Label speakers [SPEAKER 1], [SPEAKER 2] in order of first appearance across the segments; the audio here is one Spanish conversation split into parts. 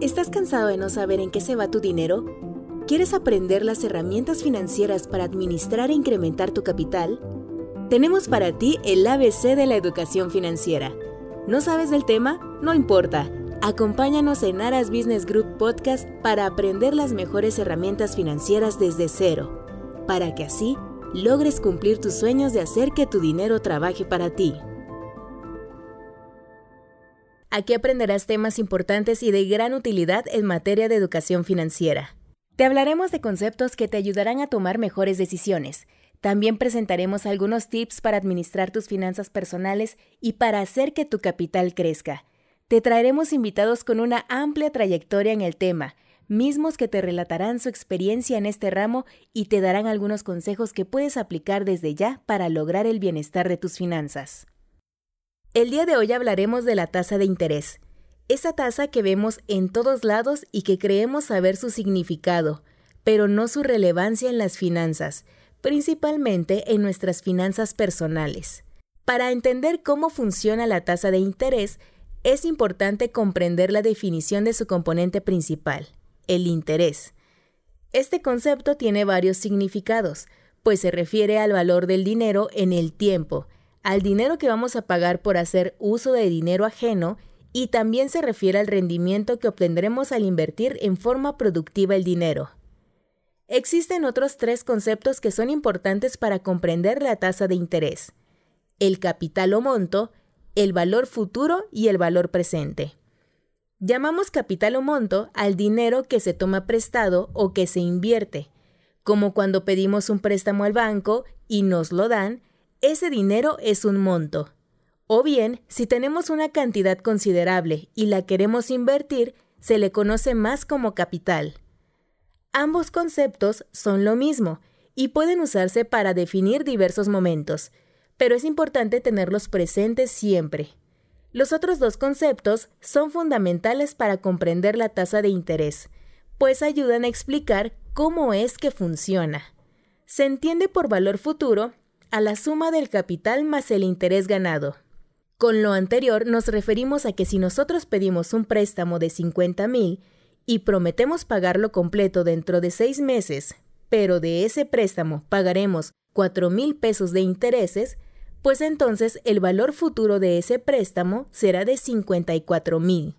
[SPEAKER 1] ¿Estás cansado de no saber en qué se va tu dinero? ¿Quieres aprender las herramientas financieras para administrar e incrementar tu capital? Tenemos para ti el ABC de la educación financiera. ¿No sabes del tema? No importa. Acompáñanos en Aras Business Group Podcast para aprender las mejores herramientas financieras desde cero, para que así logres cumplir tus sueños de hacer que tu dinero trabaje para ti. Aquí aprenderás temas importantes y de gran utilidad en materia de educación financiera. Te hablaremos de conceptos que te ayudarán a tomar mejores decisiones también presentaremos algunos tips para administrar tus finanzas personales y para hacer que tu capital crezca. Te traeremos invitados con una amplia trayectoria en el tema, mismos que te relatarán su experiencia en este ramo y te darán algunos consejos que puedes aplicar desde ya para lograr el bienestar de tus finanzas. El día de hoy hablaremos de la tasa de interés, esa tasa que vemos en todos lados y que creemos saber su significado, pero no su relevancia en las finanzas, principalmente en nuestras finanzas personales. Para entender cómo funciona la tasa de interés, es importante comprender la definición de su componente principal, el interés. Este concepto tiene varios significados, pues se refiere al valor del dinero en el tiempo, al dinero que vamos a pagar por hacer uso de dinero ajeno y también se refiere al rendimiento que obtendremos al invertir en forma productiva el dinero. Existen otros tres conceptos que son importantes para comprender la tasa de interés. El capital o monto, el valor futuro y el valor presente. Llamamos capital o monto al dinero que se toma prestado o que se invierte. Como cuando pedimos un préstamo al banco y nos lo dan, ese dinero es un monto. O bien, si tenemos una cantidad considerable y la queremos invertir, se le conoce más como capital. Ambos conceptos son lo mismo y pueden usarse para definir diversos momentos, pero es importante tenerlos presentes siempre. Los otros dos conceptos son fundamentales para comprender la tasa de interés, pues ayudan a explicar cómo es que funciona. Se entiende por valor futuro a la suma del capital más el interés ganado. Con lo anterior nos referimos a que si nosotros pedimos un préstamo de 50 mil y prometemos pagarlo completo dentro de seis meses, pero de ese préstamo pagaremos cuatro mil pesos de intereses, pues entonces el valor futuro de ese préstamo será de 54 mil.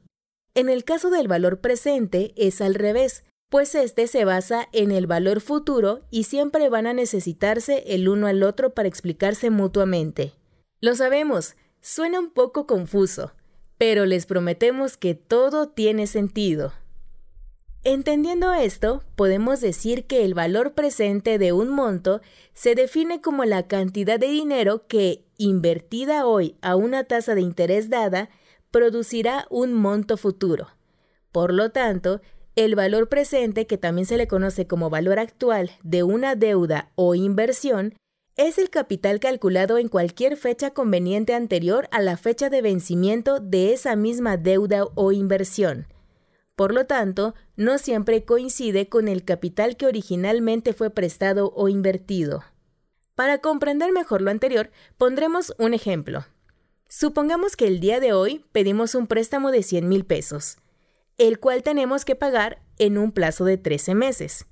[SPEAKER 1] En el caso del valor presente es al revés, pues este se basa en el valor futuro y siempre van a necesitarse el uno al otro para explicarse mutuamente. Lo sabemos, suena un poco confuso, pero les prometemos que todo tiene sentido. Entendiendo esto, podemos decir que el valor presente de un monto se define como la cantidad de dinero que, invertida hoy a una tasa de interés dada, producirá un monto futuro. Por lo tanto, el valor presente, que también se le conoce como valor actual de una deuda o inversión, es el capital calculado en cualquier fecha conveniente anterior a la fecha de vencimiento de esa misma deuda o inversión. Por lo tanto, no siempre coincide con el capital que originalmente fue prestado o invertido. Para comprender mejor lo anterior, pondremos un ejemplo. Supongamos que el día de hoy pedimos un préstamo de 100 mil pesos, el cual tenemos que pagar en un plazo de 13 meses,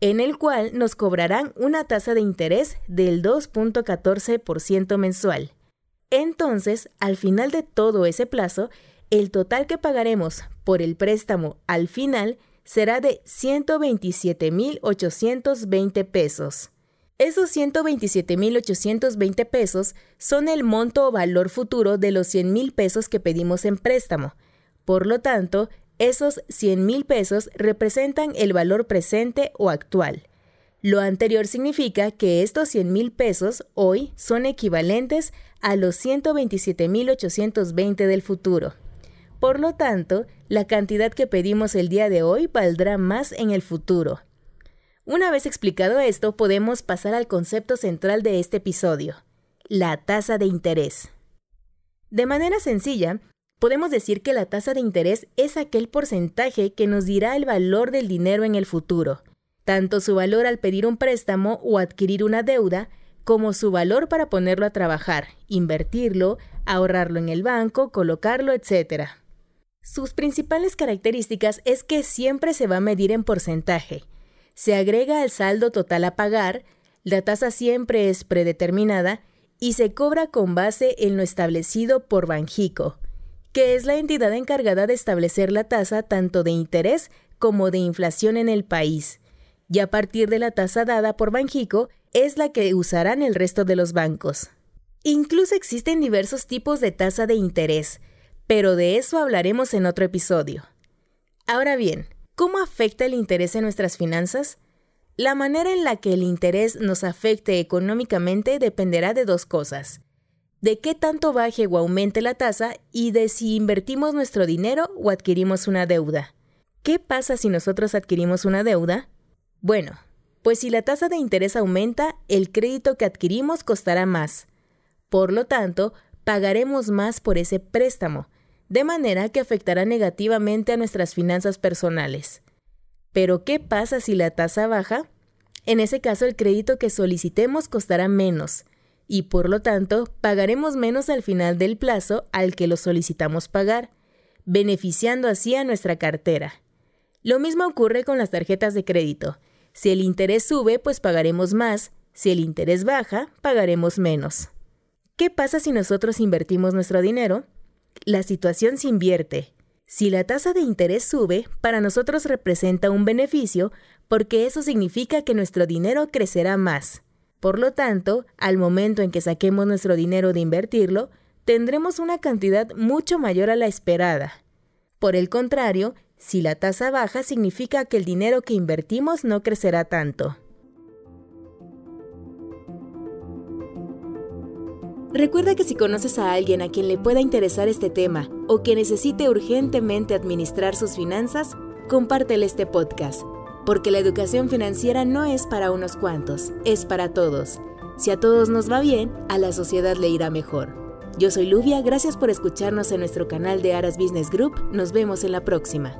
[SPEAKER 1] en el cual nos cobrarán una tasa de interés del 2.14% mensual. Entonces, al final de todo ese plazo, el total que pagaremos por el préstamo al final será de 127.820 pesos. Esos 127.820 pesos son el monto o valor futuro de los 100.000 pesos que pedimos en préstamo. Por lo tanto, esos 100.000 pesos representan el valor presente o actual. Lo anterior significa que estos 100.000 pesos hoy son equivalentes a los 127.820 del futuro. Por lo tanto, la cantidad que pedimos el día de hoy valdrá más en el futuro. Una vez explicado esto, podemos pasar al concepto central de este episodio, la tasa de interés. De manera sencilla, podemos decir que la tasa de interés es aquel porcentaje que nos dirá el valor del dinero en el futuro, tanto su valor al pedir un préstamo o adquirir una deuda, como su valor para ponerlo a trabajar, invertirlo, ahorrarlo en el banco, colocarlo, etc. Sus principales características es que siempre se va a medir en porcentaje. Se agrega al saldo total a pagar, la tasa siempre es predeterminada y se cobra con base en lo establecido por Banjico, que es la entidad encargada de establecer la tasa tanto de interés como de inflación en el país. Y a partir de la tasa dada por Banjico es la que usarán el resto de los bancos. Incluso existen diversos tipos de tasa de interés, pero de eso hablaremos en otro episodio. Ahora bien, ¿cómo afecta el interés en nuestras finanzas? La manera en la que el interés nos afecte económicamente dependerá de dos cosas. De qué tanto baje o aumente la tasa y de si invertimos nuestro dinero o adquirimos una deuda. ¿Qué pasa si nosotros adquirimos una deuda? Bueno, pues si la tasa de interés aumenta, el crédito que adquirimos costará más. Por lo tanto, pagaremos más por ese préstamo, de manera que afectará negativamente a nuestras finanzas personales. Pero, ¿qué pasa si la tasa baja? En ese caso, el crédito que solicitemos costará menos, y por lo tanto, pagaremos menos al final del plazo al que lo solicitamos pagar, beneficiando así a nuestra cartera. Lo mismo ocurre con las tarjetas de crédito. Si el interés sube, pues pagaremos más, si el interés baja, pagaremos menos. ¿Qué pasa si nosotros invertimos nuestro dinero? La situación se invierte. Si la tasa de interés sube, para nosotros representa un beneficio porque eso significa que nuestro dinero crecerá más. Por lo tanto, al momento en que saquemos nuestro dinero de invertirlo, tendremos una cantidad mucho mayor a la esperada. Por el contrario, si la tasa baja significa que el dinero que invertimos no crecerá tanto. Recuerda que si conoces a alguien a quien le pueda interesar este tema o que necesite urgentemente administrar sus finanzas, compártele este podcast, porque la educación financiera no es para unos cuantos, es para todos. Si a todos nos va bien, a la sociedad le irá mejor. Yo soy Luvia, gracias por escucharnos en nuestro canal de Aras Business Group, nos vemos en la próxima.